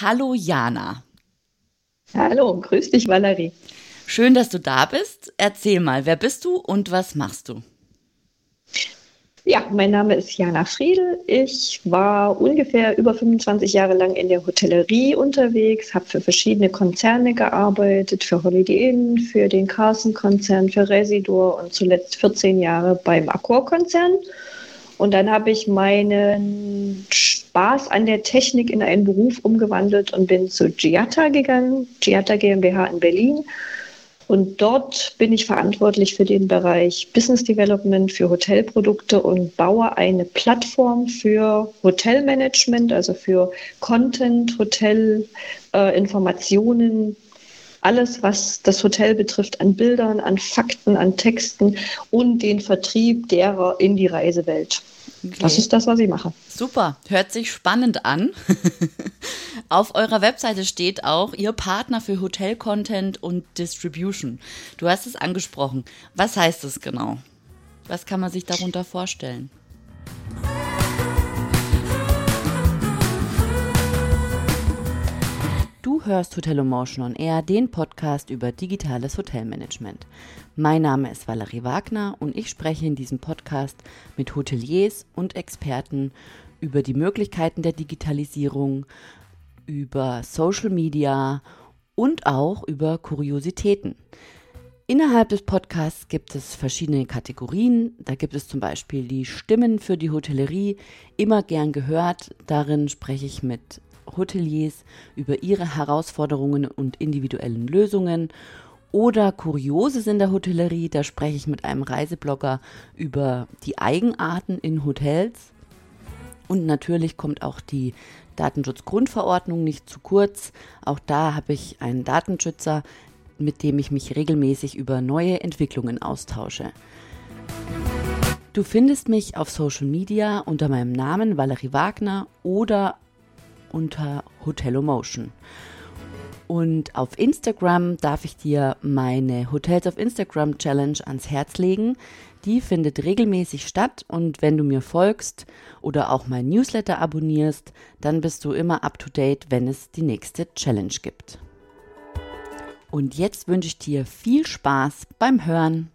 Hallo Jana. Hallo, grüß dich Valerie. Schön, dass du da bist. Erzähl mal, wer bist du und was machst du? Ja, mein Name ist Jana Friedel. Ich war ungefähr über 25 Jahre lang in der Hotellerie unterwegs, habe für verschiedene Konzerne gearbeitet, für Holiday Inn, für den Carson-Konzern, für Residor und zuletzt 14 Jahre beim Accor-Konzern. Und dann habe ich meinen Spaß an der Technik in einen Beruf umgewandelt und bin zu Giata gegangen, Giata GmbH in Berlin. Und dort bin ich verantwortlich für den Bereich Business Development für Hotelprodukte und baue eine Plattform für Hotelmanagement, also für Content, Hotelinformationen, äh, alles, was das Hotel betrifft, an Bildern, an Fakten, an Texten und den Vertrieb derer in die Reisewelt. Okay. Das ist das, was ich mache. Super, hört sich spannend an. Auf eurer Webseite steht auch Ihr Partner für Hotel-Content und Distribution. Du hast es angesprochen. Was heißt das genau? Was kann man sich darunter vorstellen? Hörst Hotel Emotion on Air, den Podcast über digitales Hotelmanagement. Mein Name ist Valerie Wagner und ich spreche in diesem Podcast mit Hoteliers und Experten über die Möglichkeiten der Digitalisierung, über Social Media und auch über Kuriositäten. Innerhalb des Podcasts gibt es verschiedene Kategorien. Da gibt es zum Beispiel die Stimmen für die Hotellerie, immer gern gehört. Darin spreche ich mit Hoteliers über ihre Herausforderungen und individuellen Lösungen. Oder Kurioses in der Hotellerie, da spreche ich mit einem Reiseblogger über die Eigenarten in Hotels. Und natürlich kommt auch die Datenschutzgrundverordnung nicht zu kurz. Auch da habe ich einen Datenschützer, mit dem ich mich regelmäßig über neue Entwicklungen austausche. Du findest mich auf Social Media unter meinem Namen Valerie Wagner oder unter Hotelomotion. Und auf Instagram darf ich dir meine Hotels auf Instagram Challenge ans Herz legen. Die findet regelmäßig statt und wenn du mir folgst oder auch mein Newsletter abonnierst, dann bist du immer up to date, wenn es die nächste Challenge gibt. Und jetzt wünsche ich dir viel Spaß beim Hören.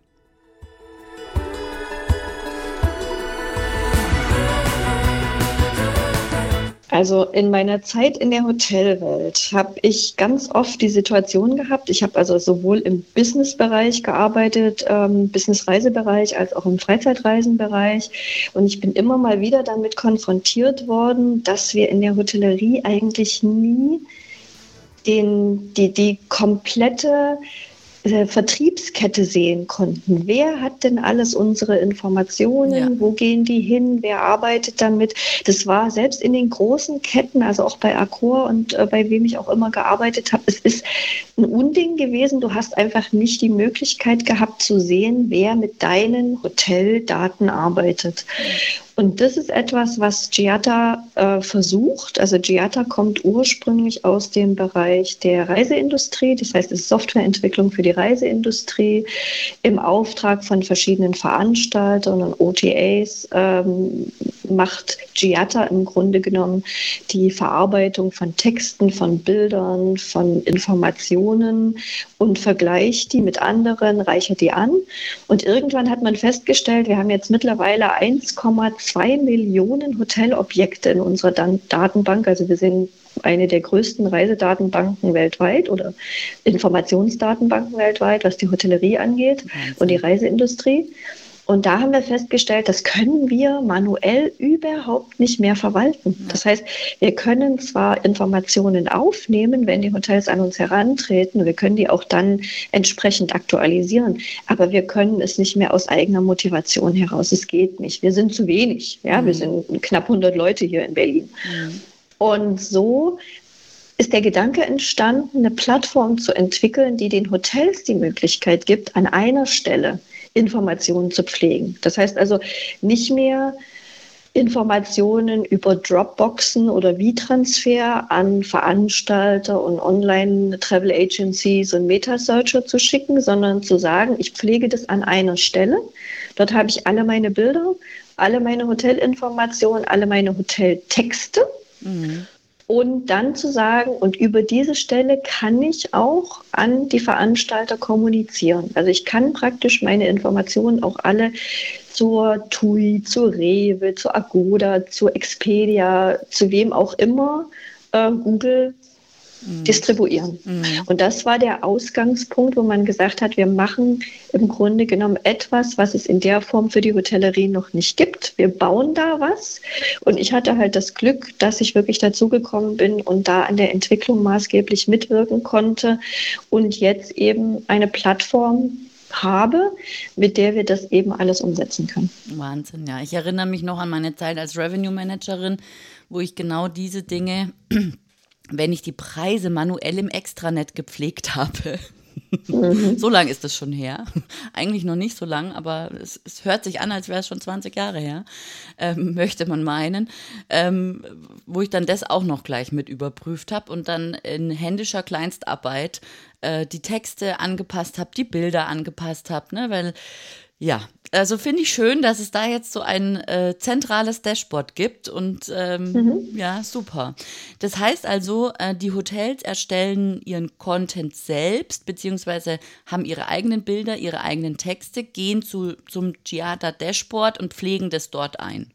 Also in meiner Zeit in der Hotelwelt habe ich ganz oft die Situation gehabt, ich habe also sowohl im Businessbereich gearbeitet, ähm, Business-Reisebereich, als auch im Freizeitreisenbereich. Und ich bin immer mal wieder damit konfrontiert worden, dass wir in der Hotellerie eigentlich nie den, die, die komplette äh, Vertriebskette sehen konnten. Wer hat denn alles unsere Informationen? Ja. Wo gehen die hin? Wer arbeitet damit? Das war selbst in den großen Ketten, also auch bei Accor und äh, bei wem ich auch immer gearbeitet habe, es ist ein Unding gewesen. Du hast einfach nicht die Möglichkeit gehabt zu sehen, wer mit deinen Hoteldaten arbeitet. Und das ist etwas, was Giata äh, versucht. Also Giata kommt ursprünglich aus dem Bereich der Reiseindustrie, das heißt, es ist Softwareentwicklung für die Reiseindustrie im Auftrag von verschiedenen Veranstaltern und OTAs ähm, macht Giata im Grunde genommen die Verarbeitung von Texten, von Bildern, von Informationen und vergleicht die mit anderen, reichert die an. Und irgendwann hat man festgestellt, wir haben jetzt mittlerweile 1,2 zwei Millionen Hotelobjekte in unserer Datenbank. Also wir sind eine der größten Reisedatenbanken weltweit oder Informationsdatenbanken weltweit, was die Hotellerie angeht und die Reiseindustrie. Und da haben wir festgestellt, das können wir manuell überhaupt nicht mehr verwalten. Das heißt, wir können zwar Informationen aufnehmen, wenn die Hotels an uns herantreten, wir können die auch dann entsprechend aktualisieren, aber wir können es nicht mehr aus eigener Motivation heraus. Es geht nicht. Wir sind zu wenig. Ja, mhm. wir sind knapp 100 Leute hier in Berlin. Mhm. Und so ist der Gedanke entstanden, eine Plattform zu entwickeln, die den Hotels die Möglichkeit gibt, an einer Stelle Informationen zu pflegen. Das heißt also nicht mehr Informationen über Dropboxen oder V-Transfer an Veranstalter und Online-Travel Agencies und Meta-Searcher zu schicken, sondern zu sagen, ich pflege das an einer Stelle. Dort habe ich alle meine Bilder, alle meine Hotelinformationen, alle meine Hoteltexte. Mhm. Und dann zu sagen, und über diese Stelle kann ich auch an die Veranstalter kommunizieren. Also ich kann praktisch meine Informationen auch alle zur TUI, zur Rewe, zur Agoda, zur Expedia, zu wem auch immer äh, Google mhm. distribuieren. Mhm. Und das war der Ausgangspunkt, wo man gesagt hat, wir machen im Grunde genommen etwas, was es in der Form für die Hotellerie noch nicht gibt. Wir bauen da was. Und ich hatte halt das Glück, dass ich wirklich dazugekommen bin und da an der Entwicklung maßgeblich mitwirken konnte und jetzt eben eine Plattform habe, mit der wir das eben alles umsetzen können. Wahnsinn, ja. Ich erinnere mich noch an meine Zeit als Revenue Managerin, wo ich genau diese Dinge wenn ich die Preise manuell im Extranet gepflegt habe. Mhm. so lang ist das schon her. Eigentlich noch nicht so lang, aber es, es hört sich an, als wäre es schon 20 Jahre her, ähm, möchte man meinen. Ähm, wo ich dann das auch noch gleich mit überprüft habe und dann in händischer Kleinstarbeit äh, die Texte angepasst habe, die Bilder angepasst habe, ne? weil ja, also finde ich schön, dass es da jetzt so ein äh, zentrales Dashboard gibt und ähm, mhm. ja, super. Das heißt also, äh, die Hotels erstellen ihren Content selbst, beziehungsweise haben ihre eigenen Bilder, ihre eigenen Texte, gehen zu, zum Giada Dashboard und pflegen das dort ein.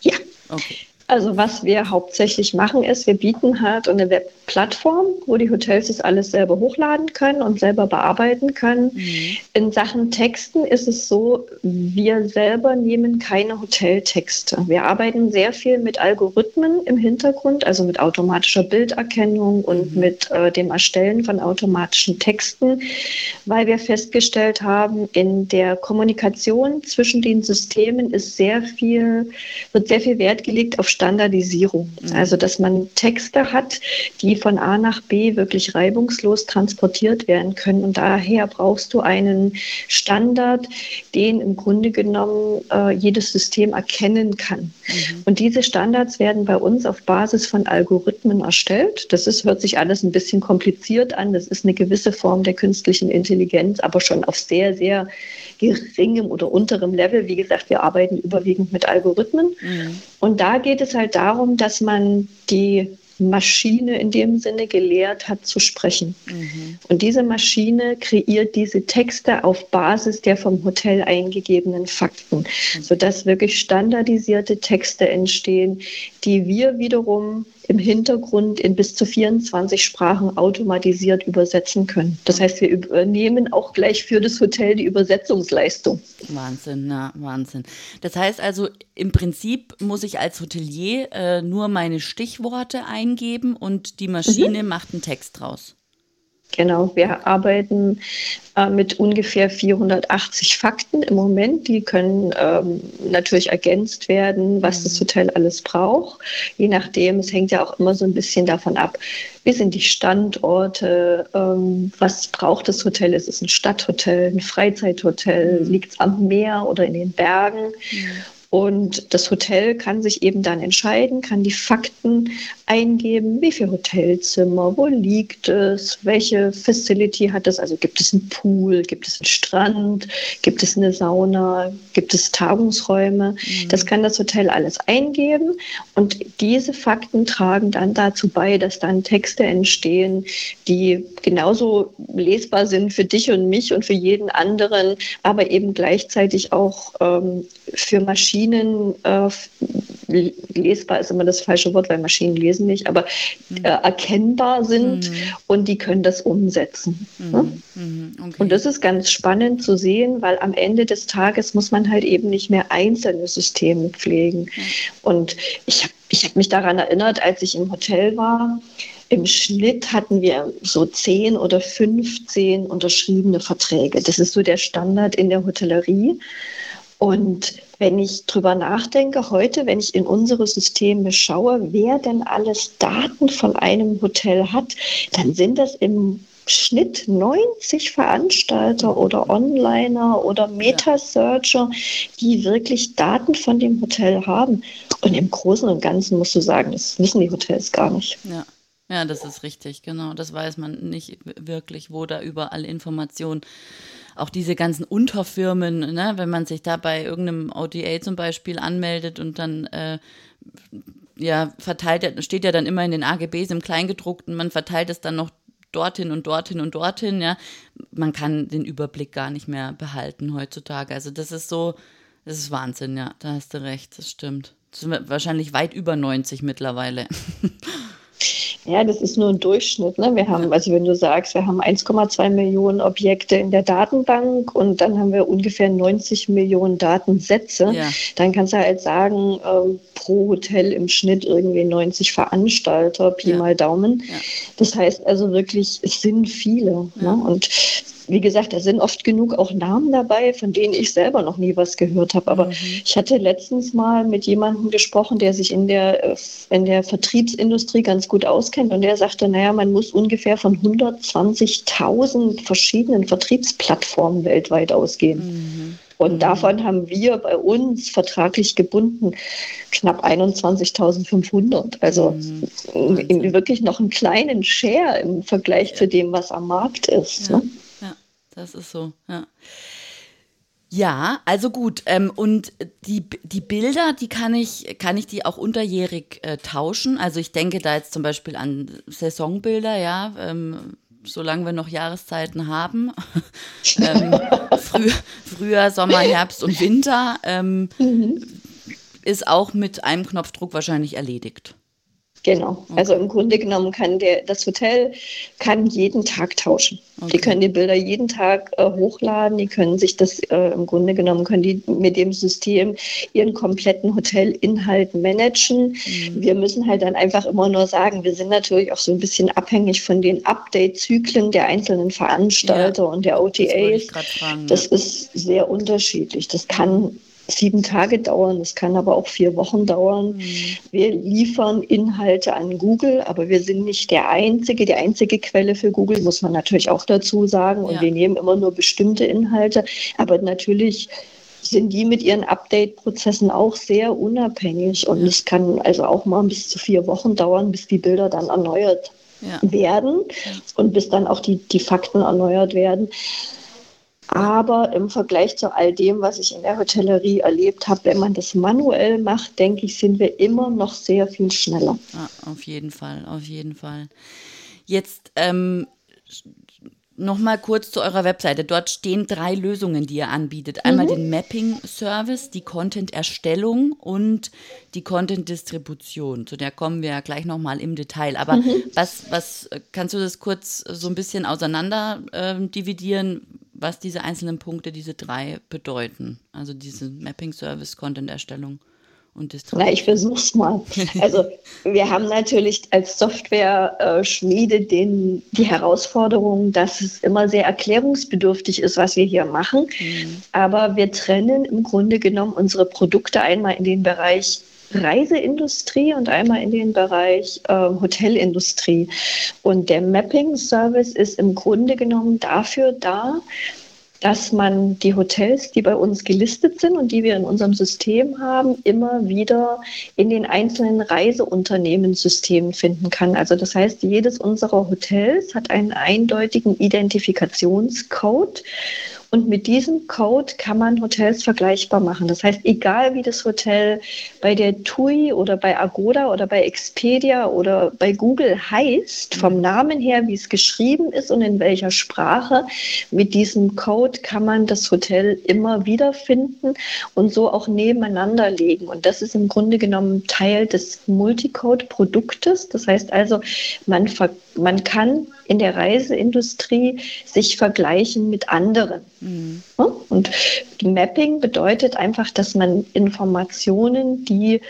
Ja. Okay. Also was wir hauptsächlich machen ist, wir bieten halt eine Webplattform, wo die Hotels das alles selber hochladen können und selber bearbeiten können. Mhm. In Sachen Texten ist es so, wir selber nehmen keine Hoteltexte. Wir arbeiten sehr viel mit Algorithmen im Hintergrund, also mit automatischer Bilderkennung und mhm. mit äh, dem Erstellen von automatischen Texten, weil wir festgestellt haben, in der Kommunikation zwischen den Systemen ist sehr viel, wird sehr viel Wert gelegt auf Standardisierung. Mhm. Also, dass man Texte hat, die von A nach B wirklich reibungslos transportiert werden können. Und daher brauchst du einen Standard, den im Grunde genommen äh, jedes System erkennen kann. Mhm. Und diese Standards werden bei uns auf Basis von Algorithmen erstellt. Das ist, hört sich alles ein bisschen kompliziert an. Das ist eine gewisse Form der künstlichen Intelligenz, aber schon auf sehr, sehr geringem oder unterem Level. Wie gesagt, wir arbeiten überwiegend mit Algorithmen. Mhm. Und da geht es halt darum, dass man die Maschine in dem Sinne gelehrt hat zu sprechen. Mhm. Und diese Maschine kreiert diese Texte auf Basis der vom Hotel eingegebenen Fakten, mhm. sodass wirklich standardisierte Texte entstehen, die wir wiederum im Hintergrund in bis zu 24 Sprachen automatisiert übersetzen können. Das heißt, wir übernehmen auch gleich für das Hotel die Übersetzungsleistung. Wahnsinn, na, Wahnsinn. Das heißt also, im Prinzip muss ich als Hotelier äh, nur meine Stichworte eingeben und die Maschine mhm. macht einen Text draus. Genau, wir arbeiten äh, mit ungefähr 480 Fakten im Moment. Die können ähm, natürlich ergänzt werden, was mhm. das Hotel alles braucht. Je nachdem, es hängt ja auch immer so ein bisschen davon ab, wie sind die Standorte, ähm, was braucht das Hotel? Ist es ein Stadthotel, ein Freizeithotel, mhm. liegt es am Meer oder in den Bergen? Mhm. Und das Hotel kann sich eben dann entscheiden, kann die Fakten eingeben, wie viele Hotelzimmer, wo liegt es, welche Facility hat es, also gibt es einen Pool, gibt es einen Strand, gibt es eine Sauna, gibt es Tagungsräume. Mhm. Das kann das Hotel alles eingeben und diese Fakten tragen dann dazu bei, dass dann Texte entstehen, die genauso lesbar sind für dich und mich und für jeden anderen, aber eben gleichzeitig auch ähm, für Maschinen äh, lesbar ist immer das falsche Wort, weil Maschinen lesen nicht, aber mhm. äh, erkennbar sind mhm. und die können das umsetzen. Mhm. Ne? Mhm. Okay. Und das ist ganz spannend zu sehen, weil am Ende des Tages muss man halt eben nicht mehr einzelne Systeme pflegen. Und ich habe ich hab mich daran erinnert, als ich im Hotel war, im Schnitt hatten wir so 10 oder 15 unterschriebene Verträge. Das ist so der Standard in der Hotellerie. Und wenn ich drüber nachdenke, heute, wenn ich in unsere Systeme schaue, wer denn alles Daten von einem Hotel hat, dann sind das im Schnitt 90 Veranstalter oder Onliner oder Meta-Searcher, die wirklich Daten von dem Hotel haben. Und im Großen und Ganzen musst du sagen, das wissen die Hotels gar nicht. Ja. Ja, das ist richtig, genau. Das weiß man nicht wirklich, wo da überall Informationen auch diese ganzen Unterfirmen, ne, wenn man sich da bei irgendeinem OTA zum Beispiel anmeldet und dann äh, ja verteilt, steht ja dann immer in den AGBs im Kleingedruckten, man verteilt es dann noch dorthin und dorthin und dorthin, ja. Man kann den Überblick gar nicht mehr behalten heutzutage. Also das ist so, das ist Wahnsinn, ja, da hast du recht, das stimmt. Das sind wahrscheinlich weit über 90 mittlerweile. Ja, das ist nur ein Durchschnitt. Ne? Wir haben, also wenn du sagst, wir haben 1,2 Millionen Objekte in der Datenbank und dann haben wir ungefähr 90 Millionen Datensätze, ja. dann kannst du halt sagen, äh, pro Hotel im Schnitt irgendwie 90 Veranstalter, Pi ja. mal Daumen. Ja. Das heißt also wirklich, es sind viele. Ne? Und wie gesagt, da sind oft genug auch Namen dabei, von denen ich selber noch nie was gehört habe. Aber mhm. ich hatte letztens mal mit jemandem gesprochen, der sich in der, äh, in der Vertriebsindustrie ganz gut auskennt. Und der sagte, naja, man muss ungefähr von 120.000 verschiedenen Vertriebsplattformen weltweit ausgehen. Mhm. Und mhm. davon haben wir bei uns vertraglich gebunden knapp 21.500. Also mhm. wirklich noch einen kleinen Share im Vergleich ja. zu dem, was am Markt ist. Ja. Ne? Das ist so, ja. Ja, also gut. Ähm, und die, die Bilder, die kann ich, kann ich die auch unterjährig äh, tauschen. Also ich denke da jetzt zum Beispiel an Saisonbilder, ja, ähm, solange wir noch Jahreszeiten haben. ähm, Früh, Frühjahr, Sommer, Herbst und Winter ähm, mhm. ist auch mit einem Knopfdruck wahrscheinlich erledigt. Genau. Okay. Also im Grunde genommen kann der, das Hotel kann jeden Tag tauschen. Okay. Die können die Bilder jeden Tag äh, hochladen, die können sich das äh, im Grunde genommen, können die mit dem System ihren kompletten Hotelinhalt managen. Mhm. Wir müssen halt dann einfach immer nur sagen, wir sind natürlich auch so ein bisschen abhängig von den Update-Zyklen der einzelnen Veranstalter ja. und der OTAs. Das, fragen, das ja. ist sehr unterschiedlich. Das kann sieben Tage dauern, es kann aber auch vier Wochen dauern. Mhm. Wir liefern Inhalte an Google, aber wir sind nicht der einzige, die einzige Quelle für Google, muss man natürlich auch dazu sagen. Und ja. wir nehmen immer nur bestimmte Inhalte. Aber natürlich sind die mit ihren Update-Prozessen auch sehr unabhängig. Und es kann also auch mal bis zu vier Wochen dauern, bis die Bilder dann erneuert ja. werden und bis dann auch die, die Fakten erneuert werden. Aber im Vergleich zu all dem, was ich in der Hotellerie erlebt habe, wenn man das manuell macht, denke ich, sind wir immer noch sehr viel schneller. Ja, auf jeden Fall, auf jeden Fall. Jetzt ähm, Nochmal kurz zu eurer Webseite. Dort stehen drei Lösungen, die ihr anbietet. Einmal mhm. den Mapping-Service, die Content-Erstellung und die Content-Distribution. Zu der kommen wir ja gleich nochmal im Detail. Aber mhm. was, was kannst du das kurz so ein bisschen auseinander äh, dividieren, was diese einzelnen Punkte, diese drei bedeuten? Also diese Mapping-Service, Content-Erstellung und Na, ich versuche es mal. Also wir haben natürlich als Software-Schmiede den, die Herausforderung, dass es immer sehr erklärungsbedürftig ist, was wir hier machen. Mhm. Aber wir trennen im Grunde genommen unsere Produkte einmal in den Bereich Reiseindustrie und einmal in den Bereich äh, Hotelindustrie. Und der Mapping-Service ist im Grunde genommen dafür da, dass man die Hotels, die bei uns gelistet sind und die wir in unserem System haben, immer wieder in den einzelnen Reiseunternehmenssystemen finden kann. Also das heißt, jedes unserer Hotels hat einen eindeutigen Identifikationscode und mit diesem Code kann man Hotels vergleichbar machen. Das heißt, egal wie das Hotel bei der TUI oder bei Agoda oder bei Expedia oder bei Google heißt, vom Namen her, wie es geschrieben ist und in welcher Sprache, mit diesem Code kann man das Hotel immer wiederfinden und so auch nebeneinander legen. Und das ist im Grunde genommen Teil des Multicode-Produktes. Das heißt also, man, man kann in der Reiseindustrie sich vergleichen mit anderen. Mhm. Und Mapping bedeutet einfach, dass man Informationen, die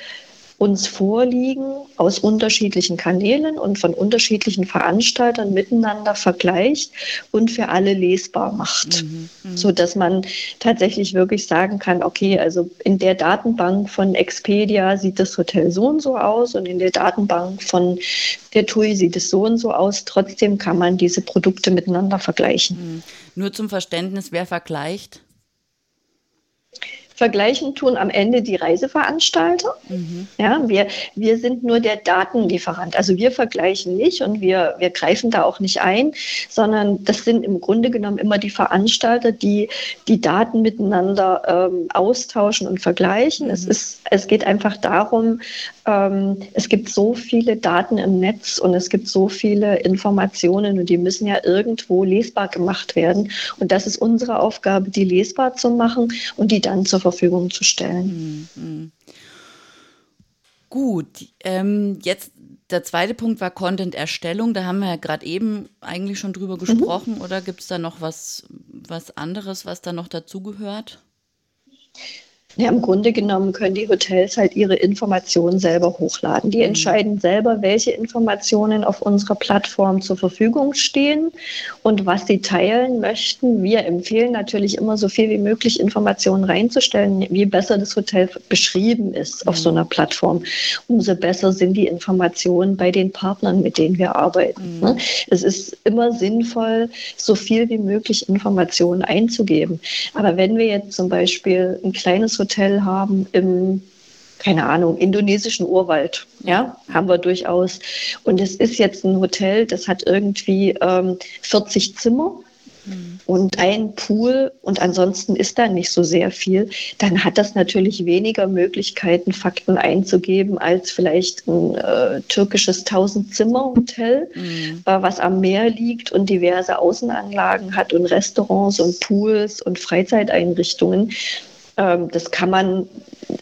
uns vorliegen, aus unterschiedlichen Kanälen und von unterschiedlichen Veranstaltern miteinander vergleicht und für alle lesbar macht, mhm, mh. so dass man tatsächlich wirklich sagen kann, okay, also in der Datenbank von Expedia sieht das Hotel so und so aus und in der Datenbank von der TUI sieht es so und so aus. Trotzdem kann man diese Produkte miteinander vergleichen. Mhm. Nur zum Verständnis, wer vergleicht? Vergleichen tun am Ende die Reiseveranstalter. Mhm. Ja, wir, wir sind nur der Datenlieferant. Also wir vergleichen nicht und wir, wir greifen da auch nicht ein, sondern das sind im Grunde genommen immer die Veranstalter, die die Daten miteinander ähm, austauschen und vergleichen. Mhm. Es, ist, es geht einfach darum, ähm, es gibt so viele Daten im Netz und es gibt so viele Informationen und die müssen ja irgendwo lesbar gemacht werden. Und das ist unsere Aufgabe, die lesbar zu machen und die dann zur Verfügung zu stellen. Mhm. Gut, ähm, jetzt der zweite Punkt war Content-Erstellung. Da haben wir ja gerade eben eigentlich schon drüber mhm. gesprochen. Mhm. Oder gibt es da noch was, was anderes, was da noch dazugehört? Ja, im Grunde genommen können die Hotels halt ihre Informationen selber hochladen. Die mhm. entscheiden selber, welche Informationen auf unserer Plattform zur Verfügung stehen und was sie teilen möchten. Wir empfehlen natürlich immer so viel wie möglich Informationen reinzustellen, wie besser das Hotel beschrieben ist auf so mhm. einer Plattform. Umso besser sind die Informationen bei den Partnern, mit denen wir arbeiten. Mhm. Ne? Es ist immer sinnvoll, so viel wie möglich Informationen einzugeben. Aber wenn wir jetzt zum Beispiel ein kleines Hotel Hotel haben im keine Ahnung, indonesischen Urwald. Ja, haben wir durchaus. Und es ist jetzt ein Hotel, das hat irgendwie ähm, 40 Zimmer mhm. und ein Pool und ansonsten ist da nicht so sehr viel. Dann hat das natürlich weniger Möglichkeiten, Fakten einzugeben, als vielleicht ein äh, türkisches 1000-Zimmer-Hotel, mhm. äh, was am Meer liegt und diverse Außenanlagen hat und Restaurants und Pools und Freizeiteinrichtungen. Ähm, das kann man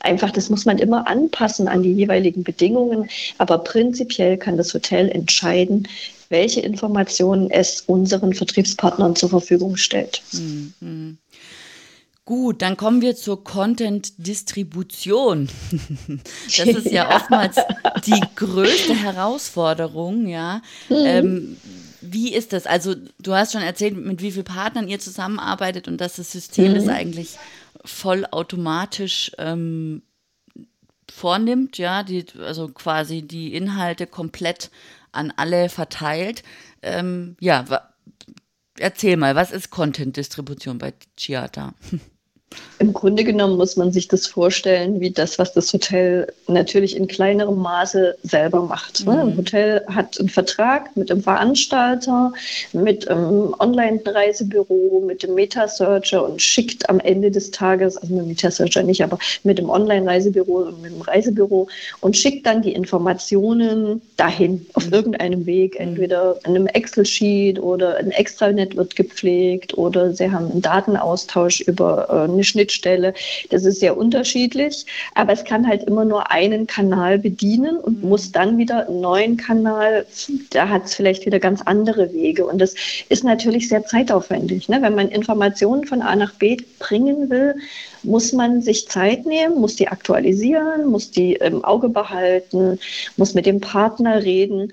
einfach, das muss man immer anpassen an die jeweiligen Bedingungen. Aber prinzipiell kann das Hotel entscheiden, welche Informationen es unseren Vertriebspartnern zur Verfügung stellt. Mhm. Gut, dann kommen wir zur Content-Distribution. Das ist ja, ja, oftmals die größte Herausforderung, ja. Mhm. Ähm, wie ist das? Also, du hast schon erzählt, mit wie vielen Partnern ihr zusammenarbeitet und dass das System mhm. ist eigentlich vollautomatisch ähm, vornimmt, ja, die, also quasi die Inhalte komplett an alle verteilt. Ähm, ja, erzähl mal, was ist Content-Distribution bei Chiata? Im Grunde genommen muss man sich das vorstellen, wie das, was das Hotel natürlich in kleinerem Maße selber macht. Ne? Mhm. Ein Hotel hat einen Vertrag mit dem Veranstalter, mit dem Online-Reisebüro, mit dem Metasearcher und schickt am Ende des Tages, also mit dem Metasearcher nicht, aber mit dem Online-Reisebüro und mit dem Reisebüro und schickt dann die Informationen dahin auf mhm. irgendeinem Weg, mhm. entweder in einem Excel-Sheet oder ein Extranet wird gepflegt oder sie haben einen Datenaustausch über äh, eine eine Schnittstelle. Das ist sehr unterschiedlich, aber es kann halt immer nur einen Kanal bedienen und mhm. muss dann wieder einen neuen Kanal, da hat es vielleicht wieder ganz andere Wege. Und das ist natürlich sehr zeitaufwendig. Ne? Wenn man Informationen von A nach B bringen will, muss man sich Zeit nehmen, muss die aktualisieren, muss die im Auge behalten, muss mit dem Partner reden.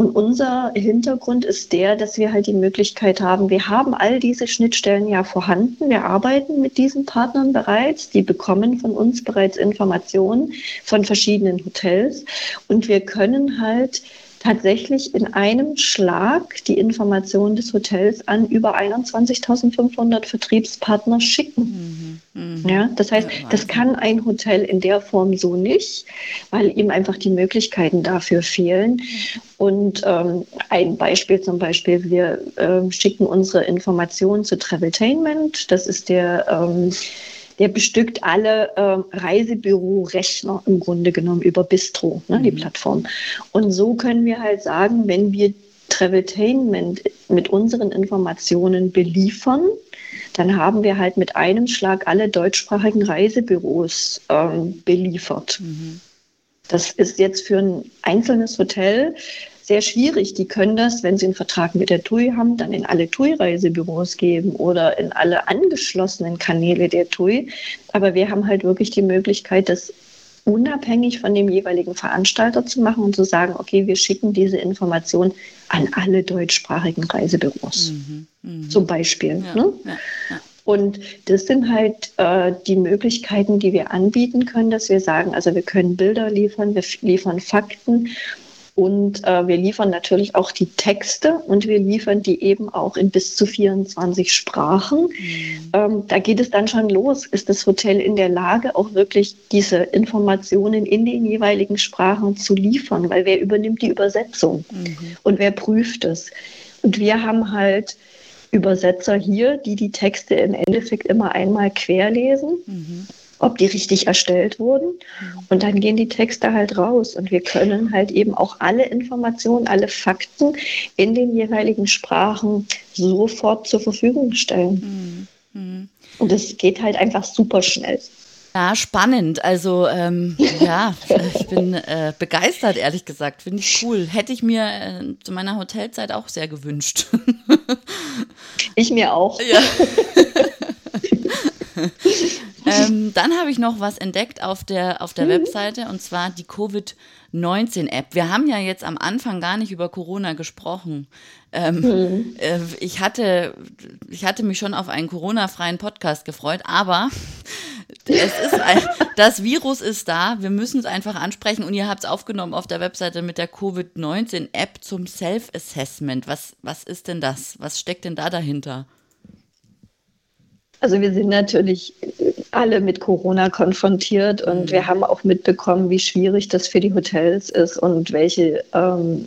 Und unser Hintergrund ist der, dass wir halt die Möglichkeit haben, wir haben all diese Schnittstellen ja vorhanden. Wir arbeiten mit diesen Partnern bereits. Die bekommen von uns bereits Informationen von verschiedenen Hotels. Und wir können halt tatsächlich in einem Schlag die Informationen des Hotels an über 21.500 Vertriebspartner schicken. Mhm. Mhm. Ja, das heißt, das kann ein Hotel in der Form so nicht, weil ihm einfach die Möglichkeiten dafür fehlen. Und ähm, ein Beispiel zum Beispiel, wir äh, schicken unsere Informationen zu Traveltainment. Das ist der ähm, der bestückt alle äh, Reisebüro-Rechner im Grunde genommen über Bistro, ne, mhm. die Plattform. Und so können wir halt sagen, wenn wir Traveltainment mit unseren Informationen beliefern, dann haben wir halt mit einem Schlag alle deutschsprachigen Reisebüros ähm, beliefert. Mhm. Das ist jetzt für ein einzelnes Hotel sehr schwierig. Die können das, wenn sie einen Vertrag mit der TUI haben, dann in alle TUI-Reisebüros geben oder in alle angeschlossenen Kanäle der TUI. Aber wir haben halt wirklich die Möglichkeit, das unabhängig von dem jeweiligen Veranstalter zu machen und zu sagen, okay, wir schicken diese Information an alle deutschsprachigen Reisebüros. Mhm, mh. Zum Beispiel. Ja, ne? ja, ja. Und das sind halt äh, die Möglichkeiten, die wir anbieten können, dass wir sagen, also wir können Bilder liefern, wir liefern Fakten Und äh, wir liefern natürlich auch die Texte und wir liefern die eben auch in bis zu 24 Sprachen. Mhm. Ähm, da geht es dann schon los. Ist das Hotel in der Lage, auch wirklich diese Informationen in den jeweiligen Sprachen zu liefern? Weil wer übernimmt die Übersetzung mhm. und wer prüft es? Und wir haben halt Übersetzer hier, die die Texte im Endeffekt immer einmal querlesen. Mhm ob die richtig erstellt wurden. Und dann gehen die Texte halt raus und wir können halt eben auch alle Informationen, alle Fakten in den jeweiligen Sprachen sofort zur Verfügung stellen. Mhm. Und es geht halt einfach super schnell. Ja, spannend. Also ähm, ja, ich bin äh, begeistert, ehrlich gesagt. Finde ich cool. Hätte ich mir äh, zu meiner Hotelzeit auch sehr gewünscht. Ich mir auch. Ja. ähm, dann habe ich noch was entdeckt auf der, auf der mhm. Webseite und zwar die Covid-19-App. Wir haben ja jetzt am Anfang gar nicht über Corona gesprochen. Ähm, mhm. äh, ich, hatte, ich hatte mich schon auf einen Corona-freien Podcast gefreut, aber es ist ein, das Virus ist da. Wir müssen es einfach ansprechen und ihr habt es aufgenommen auf der Webseite mit der Covid-19-App zum Self-Assessment. Was, was ist denn das? Was steckt denn da dahinter? Also wir sind natürlich alle mit Corona konfrontiert und mhm. wir haben auch mitbekommen, wie schwierig das für die Hotels ist und welche ähm,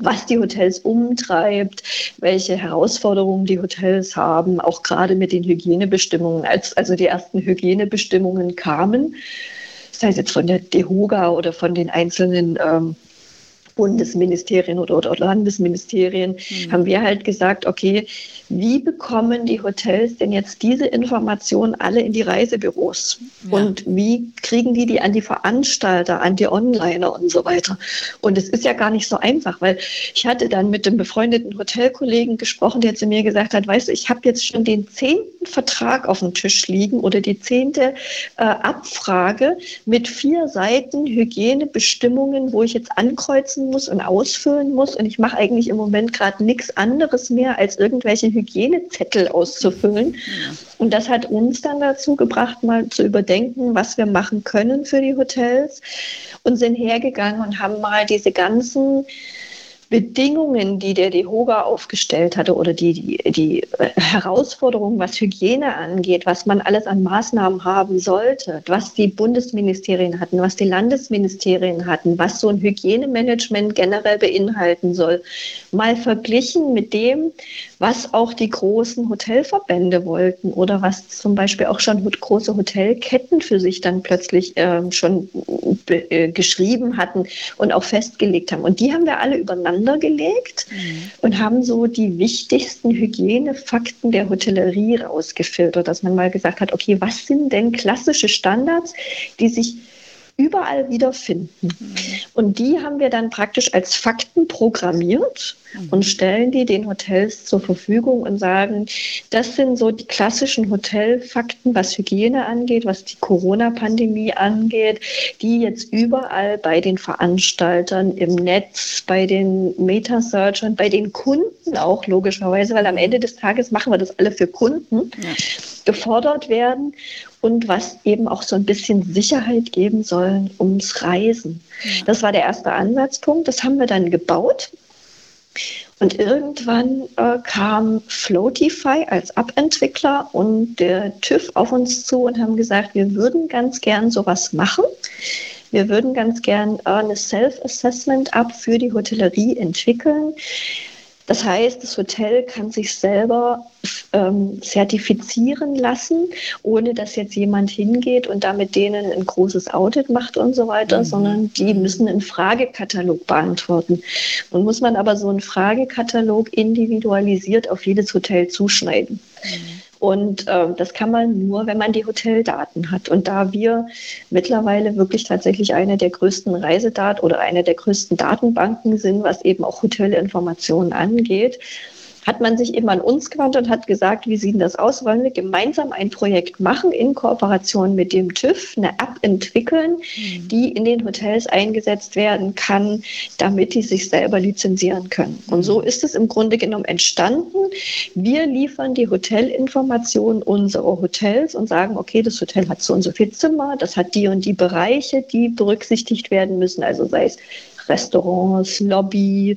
was die Hotels umtreibt, welche Herausforderungen die Hotels haben, auch gerade mit den Hygienebestimmungen. Als also die ersten Hygienebestimmungen kamen, sei es jetzt von der DEHOGA oder von den einzelnen ähm, Bundesministerien oder, oder Landesministerien, mhm. haben wir halt gesagt, okay, wie bekommen die Hotels denn jetzt diese Informationen alle in die Reisebüros? Ja. Und wie kriegen die die an die Veranstalter, an die Onliner und so weiter? Und es ist ja gar nicht so einfach, weil ich hatte dann mit dem befreundeten Hotelkollegen gesprochen, der zu mir gesagt hat, weißt du, ich habe jetzt schon den zehnten Vertrag auf dem Tisch liegen oder die zehnte äh, Abfrage mit vier Seiten Hygienebestimmungen, wo ich jetzt ankreuzen muss und ausfüllen muss. Und ich mache eigentlich im Moment gerade nichts anderes mehr, als irgendwelche Hygienezettel auszufüllen. Und das hat uns dann dazu gebracht, mal zu überdenken, was wir machen können für die Hotels und sind hergegangen und haben mal diese ganzen Bedingungen, die der DEHOGA aufgestellt hatte oder die, die, die äh, Herausforderungen, was Hygiene angeht, was man alles an Maßnahmen haben sollte, was die Bundesministerien hatten, was die Landesministerien hatten, was so ein Hygienemanagement generell beinhalten soll, mal verglichen mit dem, was auch die großen Hotelverbände wollten oder was zum Beispiel auch schon große Hotelketten für sich dann plötzlich äh, schon äh, geschrieben hatten und auch festgelegt haben. Und die haben wir alle übereinander gelegt mhm. und haben so die wichtigsten Hygienefakten der Hotellerie rausgefiltert, dass man mal gesagt hat, okay, was sind denn klassische Standards, die sich überall wiederfinden. Mhm. Und die haben wir dann praktisch als Fakten programmiert mhm. und stellen die den Hotels zur Verfügung und sagen, das sind so die klassischen Hotelfakten, was Hygiene angeht, was die Corona-Pandemie angeht, die jetzt überall bei den Veranstaltern im Netz, bei den Meta-Searchern, bei den Kunden auch logischerweise, weil am Ende des Tages machen wir das alle für Kunden, ja. gefordert werden und was eben auch so ein bisschen Sicherheit geben soll ums Reisen. Ja. Das war der erste Ansatzpunkt. Das haben wir dann gebaut. Und irgendwann äh, kam Floatify als App-Entwickler und der TÜV auf uns zu und haben gesagt, wir würden ganz gern sowas machen. Wir würden ganz gern äh, eine Self-Assessment-App für die Hotellerie entwickeln das heißt, das Hotel kann sich selber ähm, zertifizieren lassen, ohne dass jetzt jemand hingeht und da mit denen ein großes Audit macht und so weiter, mhm. sondern die müssen einen Fragekatalog beantworten. Nun muss man aber so einen Fragekatalog individualisiert auf jedes Hotel zuschneiden. Mhm. Und äh, das kann man nur, wenn man die Hoteldaten hat. Und da wir mittlerweile wirklich tatsächlich eine der größten Reisedaten oder eine der größten Datenbanken sind, was eben auch Hotelinformationen angeht, hat man sich eben an uns gewandt und hat gesagt, wie sieht das aus? Wollen wir gemeinsam ein Projekt machen in Kooperation mit dem TÜV, eine App entwickeln, mhm. die in den Hotels eingesetzt werden kann, damit die sich selber lizenzieren können. Und so ist es im Grunde genommen entstanden. Wir liefern die Hotelinformationen unserer Hotels und sagen, okay, das Hotel hat so und so viel Zimmer, das hat die und die Bereiche, die berücksichtigt werden müssen, also sei es Restaurants, Lobby,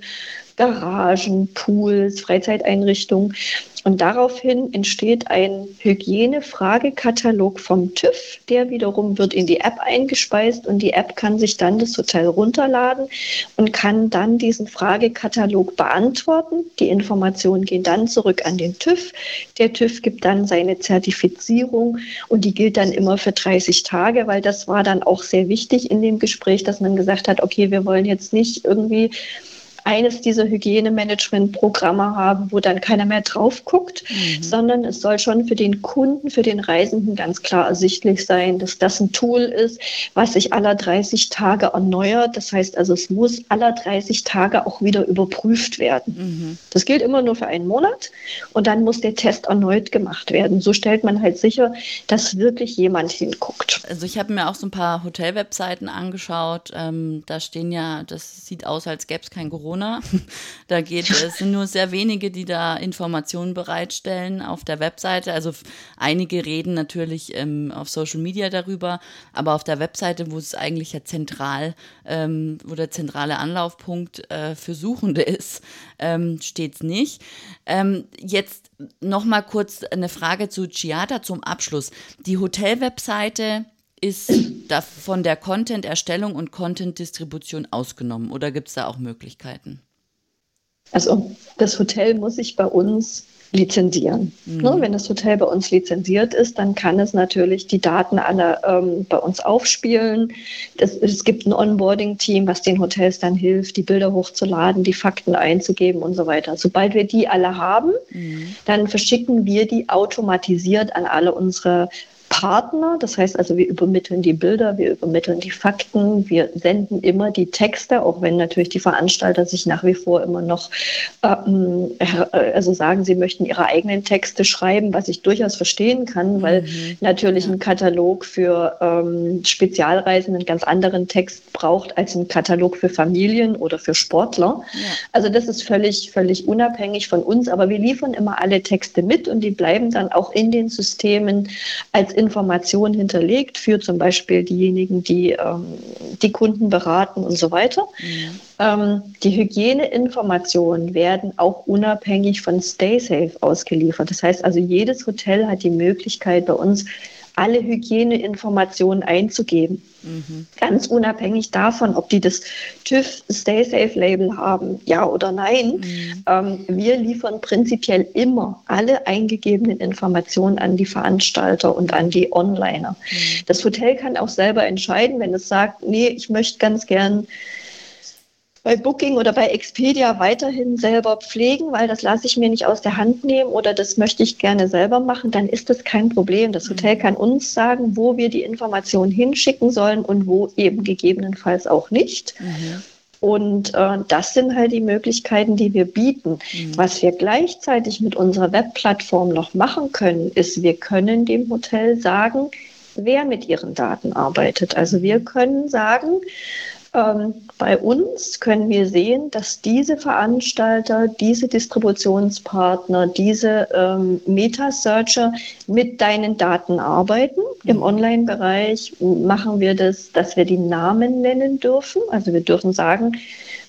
Garagen, Pools, Freizeiteinrichtungen. Und daraufhin entsteht ein Hygienefragekatalog vom TÜV, der wiederum wird in die App eingespeist und die App kann sich dann das Hotel runterladen und kann dann diesen Fragekatalog beantworten. Die Informationen gehen dann zurück an den TÜV. Der TÜV gibt dann seine Zertifizierung und die gilt dann immer für 30 Tage, weil das war dann auch sehr wichtig in dem Gespräch, dass man gesagt hat, okay, wir wollen jetzt nicht irgendwie eines dieser Hygienemanagement-Programme haben, wo dann keiner mehr drauf guckt, mhm. sondern es soll schon für den Kunden, für den Reisenden ganz klar ersichtlich sein, dass das ein Tool ist, was sich aller 30 Tage erneuert. Das heißt also, es muss aller 30 Tage auch wieder überprüft werden. Mhm. Das gilt immer nur für einen Monat und dann muss der Test erneut gemacht werden. So stellt man halt sicher, dass wirklich jemand hinguckt. Also ich habe mir auch so ein paar Hotel-Webseiten angeschaut. Ähm, da stehen ja, das sieht aus, als gäbe es kein Corona. Corona. Da geht es sind nur sehr wenige, die da Informationen bereitstellen auf der Webseite. Also einige reden natürlich ähm, auf Social Media darüber, aber auf der Webseite, wo es eigentlich ja zentral, ähm, wo der zentrale Anlaufpunkt äh, für Suchende ist, ähm, steht es nicht. Ähm, jetzt noch mal kurz eine Frage zu Chiata zum Abschluss. Die Hotel-Webseite ist von der Content-Erstellung und Content-Distribution ausgenommen oder gibt es da auch Möglichkeiten? Also das Hotel muss sich bei uns lizenzieren. Mhm. Ne, wenn das Hotel bei uns lizenziert ist, dann kann es natürlich die Daten alle ähm, bei uns aufspielen. Das, es gibt ein Onboarding-Team, was den Hotels dann hilft, die Bilder hochzuladen, die Fakten einzugeben und so weiter. Sobald wir die alle haben, mhm. dann verschicken wir die automatisiert an alle unsere Partner. Das heißt also, wir übermitteln die Bilder, wir übermitteln die Fakten, wir senden immer die Texte, auch wenn natürlich die Veranstalter sich nach wie vor immer noch ähm, also sagen, sie möchten ihre eigenen Texte schreiben, was ich durchaus verstehen kann, weil mhm. natürlich ja. ein Katalog für ähm, Spezialreisen einen ganz anderen Text braucht als ein Katalog für Familien oder für Sportler. Ja. Also das ist völlig, völlig unabhängig von uns, aber wir liefern immer alle Texte mit und die bleiben dann auch in den Systemen als Informationen hinterlegt für zum Beispiel diejenigen, die ähm, die Kunden beraten und so weiter. Mhm. Ähm, die Hygieneinformationen werden auch unabhängig von StaySafe ausgeliefert. Das heißt also, jedes Hotel hat die Möglichkeit bei uns alle Hygieneinformationen einzugeben. Mhm. Ganz unabhängig davon, ob die das TÜV Stay Safe Label haben, ja oder nein. Mhm. Ähm, wir liefern prinzipiell immer alle eingegebenen Informationen an die Veranstalter und an die Onliner. Mhm. Das Hotel kann auch selber entscheiden, wenn es sagt, nee, ich möchte ganz gern bei Booking oder bei Expedia weiterhin selber pflegen, weil das lasse ich mir nicht aus der Hand nehmen oder das möchte ich gerne selber machen, dann ist das kein Problem. Das Hotel kann uns sagen, wo wir die Informationen hinschicken sollen und wo eben gegebenenfalls auch nicht. Mhm. Und äh, das sind halt die Möglichkeiten, die wir bieten. Mhm. Was wir gleichzeitig mit unserer Webplattform noch machen können, ist, wir können dem Hotel sagen, wer mit ihren Daten arbeitet. Also wir können sagen, ähm, bei uns können wir sehen, dass diese Veranstalter, diese Distributionspartner, diese ähm, Meta-Searcher mit deinen Daten arbeiten. Im mhm. Online-Bereich machen wir das, dass wir die Namen nennen dürfen. Also wir dürfen sagen,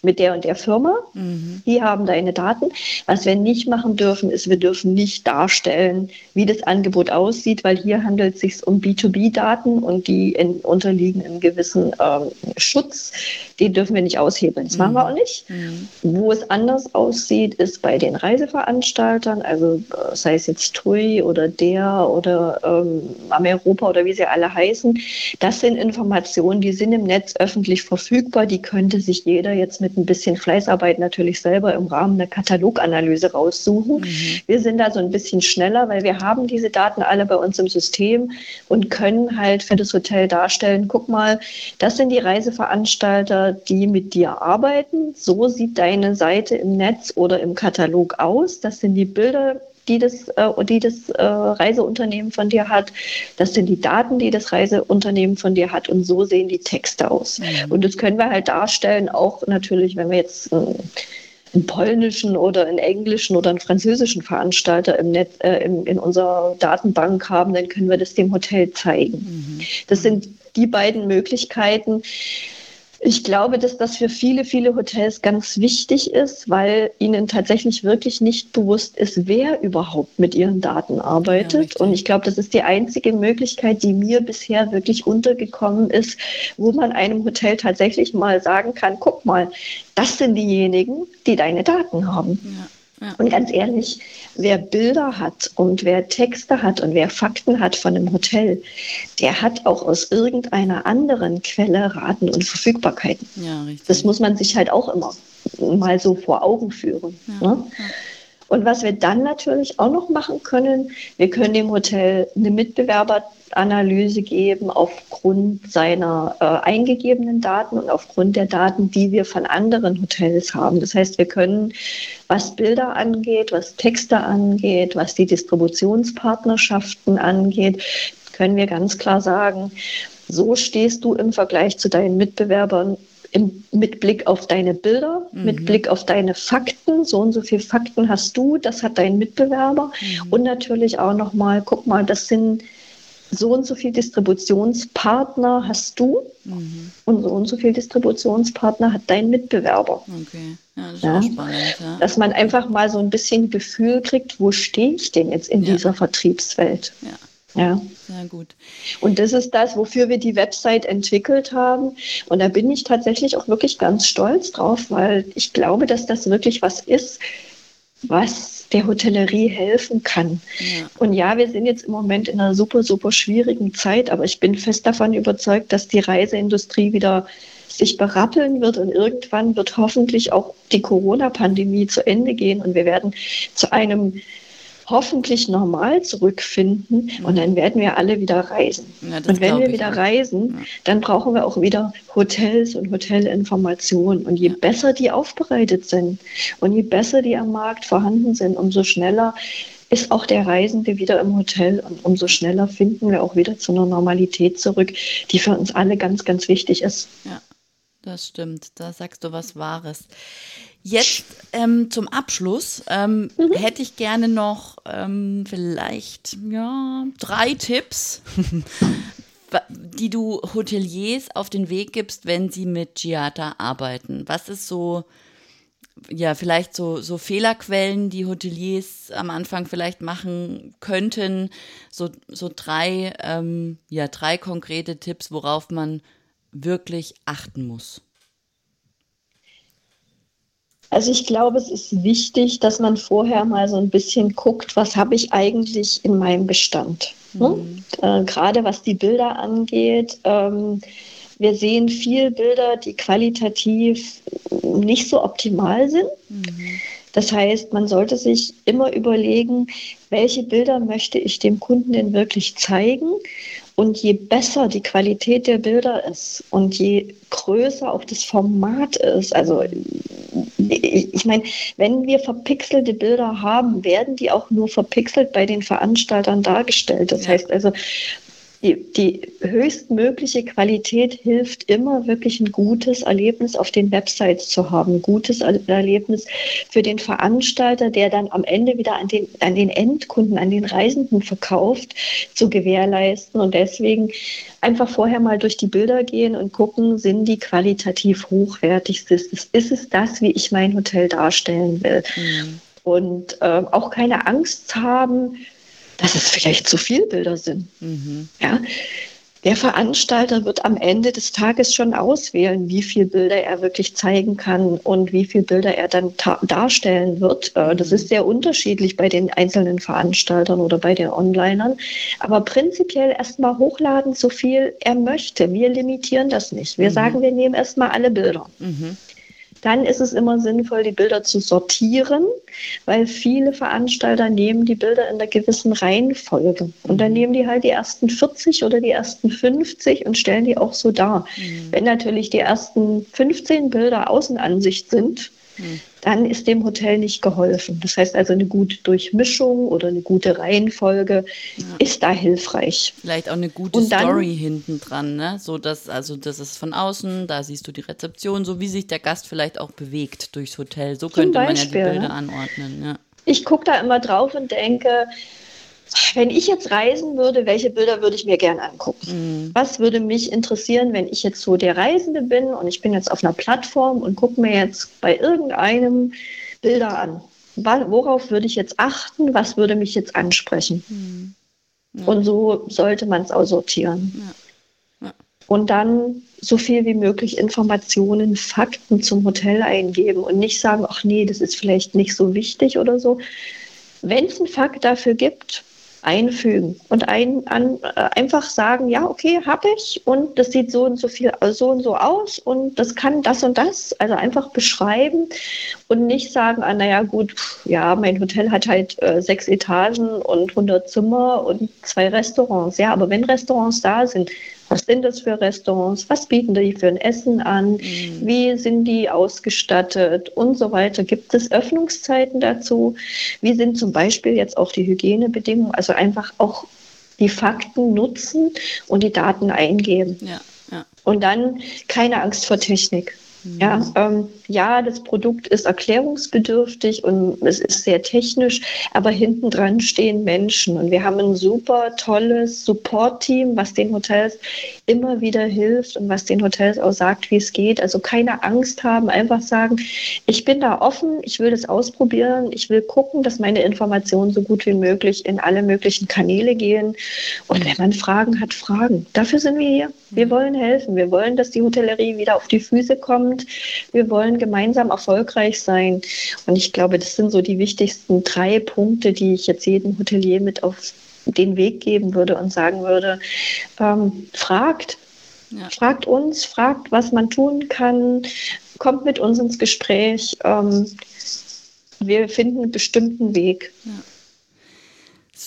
mit der und der Firma. Mhm. Die haben deine Daten. Was wir nicht machen dürfen, ist, wir dürfen nicht darstellen, wie das Angebot aussieht, weil hier handelt es sich um B2B-Daten und die in, unterliegen einem gewissen ähm, Schutz. Den dürfen wir nicht aushebeln. Das mhm. machen wir auch nicht. Mhm. Wo es anders aussieht, ist bei den Reiseveranstaltern, also äh, sei es jetzt TUI oder der oder ähm, Ameropa oder wie sie alle heißen. Das sind Informationen, die sind im Netz öffentlich verfügbar. Die könnte sich jeder jetzt mit mit ein bisschen Fleißarbeit natürlich selber im Rahmen der Kataloganalyse raussuchen. Mhm. Wir sind da so ein bisschen schneller, weil wir haben diese Daten alle bei uns im System und können halt für das Hotel darstellen, guck mal, das sind die Reiseveranstalter, die mit dir arbeiten. So sieht deine Seite im Netz oder im Katalog aus. Das sind die Bilder, die das, äh, die das äh, Reiseunternehmen von dir hat. Das sind die Daten, die das Reiseunternehmen von dir hat. Und so sehen die Texte aus. Mhm. Und das können wir halt darstellen, auch natürlich, wenn wir jetzt äh, einen polnischen oder einen englischen oder einen französischen Veranstalter im Netz, äh, in, in unserer Datenbank haben, dann können wir das dem Hotel zeigen. Mhm. Das sind die beiden Möglichkeiten, Ich glaube, dass das für viele, viele Hotels ganz wichtig ist, weil ihnen tatsächlich wirklich nicht bewusst ist, wer überhaupt mit ihren Daten arbeitet. Ja, und ich glaube, das ist die einzige Möglichkeit, die mir bisher wirklich untergekommen ist, wo man einem Hotel tatsächlich mal sagen kann, guck mal, das sind diejenigen, die deine Daten haben. Ja. Und ganz ehrlich, wer Bilder hat und wer Texte hat und wer Fakten hat von einem Hotel, der hat auch aus irgendeiner anderen Quelle Raten und Verfügbarkeiten. Ja. Das muss man sich halt auch immer mal so vor Augen führen. Ja, ne? Und was wir dann natürlich auch noch machen können, wir können dem Hotel eine Mitbewerberanalyse geben aufgrund seiner äh, eingegebenen Daten und aufgrund der Daten, die wir von anderen Hotels haben. Das heißt, wir können, was Bilder angeht, was Texte angeht, was die Distributionspartnerschaften angeht, können wir ganz klar sagen, so stehst du im Vergleich zu deinen Mitbewerbern im, mit Blick auf deine Bilder, mhm. mit Blick auf deine Fakten. So und so viele Fakten hast du, das hat dein Mitbewerber. Mhm. Und natürlich auch nochmal, guck mal, das sind so und so viele Distributionspartner hast du mhm. und so und so viele Distributionspartner hat dein Mitbewerber. Okay. Ja, das ja. spannend. Ja. Dass man einfach mal so ein bisschen Gefühl kriegt, wo stehe ich denn jetzt in dieser Vertriebswelt? Ja. Ja. Sehr gut. Und das ist das, wofür wir die Website entwickelt haben. Und da bin ich tatsächlich auch wirklich ganz stolz drauf, weil ich glaube, dass das wirklich was ist, was der Hotellerie helfen kann. Ja. Und ja, wir sind jetzt im Moment in einer super, super schwierigen Zeit, aber ich bin fest davon überzeugt, dass die Reiseindustrie wieder sich berappeln wird und irgendwann wird hoffentlich auch die Corona-Pandemie zu Ende gehen und wir werden zu einem hoffentlich normal zurückfinden und dann werden wir alle wieder reisen. Ja, und wenn wir wieder auch. reisen, ja. dann brauchen wir auch wieder Hotels und Hotelinformationen. Und je ja. besser die aufbereitet sind und je besser die am Markt vorhanden sind, umso schneller ist auch der Reisende wieder im Hotel und umso schneller finden wir auch wieder zu einer Normalität zurück, die für uns alle ganz, ganz wichtig ist. Ja, das stimmt. Da sagst du was Wahres. Jetzt ähm, zum Abschluss ähm, mhm. hätte ich gerne noch ähm, vielleicht ja, drei Tipps, die du Hoteliers auf den Weg gibst, wenn sie mit Giata arbeiten. Was ist so, ja, vielleicht so, so Fehlerquellen, die Hoteliers am Anfang vielleicht machen könnten? So, so drei, ähm, ja, drei konkrete Tipps, worauf man wirklich achten muss. Also ich glaube, es ist wichtig, dass man vorher mal so ein bisschen guckt, was habe ich eigentlich in meinem Bestand. Ne? Mhm. Äh, gerade was die Bilder angeht. Ähm, wir sehen viel Bilder, die qualitativ nicht so optimal sind. Mhm. Das heißt, man sollte sich immer überlegen, welche Bilder möchte ich dem Kunden denn wirklich zeigen und je besser die Qualität der Bilder ist und je größer auch das Format ist, also ich meine, wenn wir verpixelte Bilder haben, werden die auch nur verpixelt bei den Veranstaltern dargestellt. Das ja. heißt also, die, die höchstmögliche Qualität hilft immer, wirklich ein gutes Erlebnis auf den Websites zu haben. Ein gutes Erlebnis für den Veranstalter, der dann am Ende wieder an den, an den Endkunden, an den Reisenden verkauft, zu gewährleisten. Und deswegen einfach vorher mal durch die Bilder gehen und gucken, sind die qualitativ hochwertig? Ist es, ist es das, wie ich mein Hotel darstellen will? Mhm. Und äh, auch keine Angst haben, dass es vielleicht zu viele Bilder sind. Mhm. Ja? Der Veranstalter wird am Ende des Tages schon auswählen, wie viele Bilder er wirklich zeigen kann und wie viele Bilder er dann darstellen wird. Äh, das ist sehr unterschiedlich bei den einzelnen Veranstaltern oder bei den Onlinern. Aber prinzipiell erstmal hochladen, so viel er möchte. Wir limitieren das nicht. Wir mhm. sagen, wir nehmen erstmal alle Bilder. Mhm dann ist es immer sinnvoll, die Bilder zu sortieren, weil viele Veranstalter nehmen die Bilder in einer gewissen Reihenfolge. Und dann mhm. nehmen die halt die ersten 40 oder die ersten 50 und stellen die auch so dar. Mhm. Wenn natürlich die ersten 15 Bilder Außenansicht sind, mhm dann ist dem Hotel nicht geholfen. Das heißt also, eine gute Durchmischung oder eine gute Reihenfolge ja. ist da hilfreich. Vielleicht auch eine gute dann, Story hinten dran, ne? So dass, also das ist von außen, da siehst du die Rezeption, so wie sich der Gast vielleicht auch bewegt durchs Hotel. So könnte Beispiel, man ja die Bilder anordnen. Ja. Ich gucke da immer drauf und denke, wenn ich jetzt reisen würde, welche Bilder würde ich mir gerne angucken? Mhm. Was würde mich interessieren, wenn ich jetzt so der Reisende bin und ich bin jetzt auf einer Plattform und gucke mir jetzt bei irgendeinem Bilder an? Worauf würde ich jetzt achten? Was würde mich jetzt ansprechen? Mhm. Ja. Und so sollte man es auch sortieren. Ja. Ja. Und dann so viel wie möglich Informationen, Fakten zum Hotel eingeben und nicht sagen, ach nee, das ist vielleicht nicht so wichtig oder so. Wenn es einen Fakt dafür gibt, einfügen und ein, an, äh, einfach sagen, ja, okay, habe ich und das sieht so und so viel, so und so aus und das kann das und das. Also einfach beschreiben und nicht sagen, ah, naja, gut, ja, mein Hotel hat halt äh, sechs Etagen und 100 Zimmer und zwei Restaurants. Ja, aber wenn Restaurants da sind, was sind das für Restaurants? Was bieten die für ein Essen an? Mhm. Wie sind die ausgestattet und so weiter? Gibt es Öffnungszeiten dazu? Wie sind zum Beispiel jetzt auch die Hygienebedingungen? Also einfach auch die Fakten nutzen und die Daten eingeben. Ja, ja. Und dann keine Angst vor Technik. Ja, mhm. ähm, ja, das Produkt ist erklärungsbedürftig und es ist sehr technisch, aber hinten dran stehen Menschen und wir haben ein super tolles Support-Team, was den Hotels immer wieder hilft und was den Hotels auch sagt, wie es geht. Also keine Angst haben, einfach sagen, ich bin da offen, ich will das ausprobieren, ich will gucken, dass meine Informationen so gut wie möglich in alle möglichen Kanäle gehen. Und wenn man Fragen hat, Fragen. Dafür sind wir hier. Wir wollen helfen. Wir wollen, dass die Hotellerie wieder auf die Füße kommt. Wir wollen gemeinsam erfolgreich sein. Und ich glaube, das sind so die wichtigsten drei Punkte, die ich jetzt jedem Hotelier mit auf den Weg geben würde und sagen würde, ähm, fragt, ja. fragt uns, fragt, was man tun kann, kommt mit uns ins Gespräch. Ähm, wir finden einen bestimmten Weg. Ja.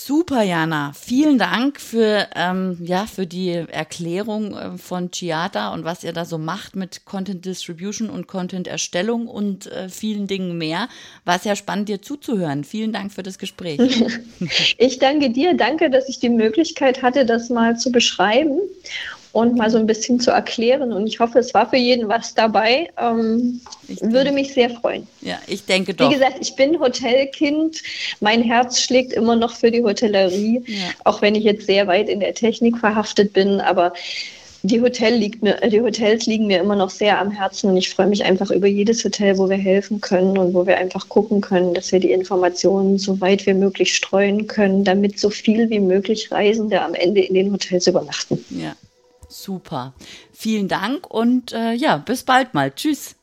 Super, Jana. Vielen Dank für, ähm, ja, für die Erklärung äh, von Chiata und was ihr da so macht mit Content Distribution und Content Erstellung und äh, vielen Dingen mehr. War sehr spannend, dir zuzuhören. Vielen Dank für das Gespräch. Ich danke dir. Danke, dass ich die Möglichkeit hatte, das mal zu beschreiben und mal so ein bisschen zu erklären. Und ich hoffe, es war für jeden was dabei. Ähm, würde mich sehr freuen. Ja, ich denke doch. Wie gesagt, ich bin Hotelkind. Mein Herz schlägt immer noch für die Hotellerie, ja. auch wenn ich jetzt sehr weit in der Technik verhaftet bin. Aber die, Hotel liegt mir, die Hotels liegen mir immer noch sehr am Herzen und ich freue mich einfach über jedes Hotel, wo wir helfen können und wo wir einfach gucken können, dass wir die Informationen so weit wie möglich streuen können, damit so viel wie möglich Reisende am Ende in den Hotels übernachten. Ja, Super. Vielen Dank und äh, ja, bis bald mal. Tschüss.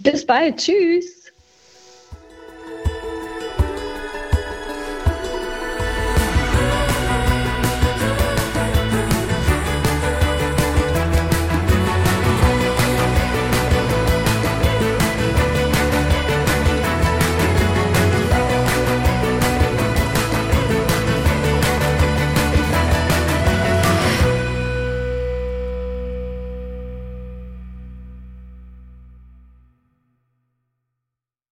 Bis bald. Tschüss.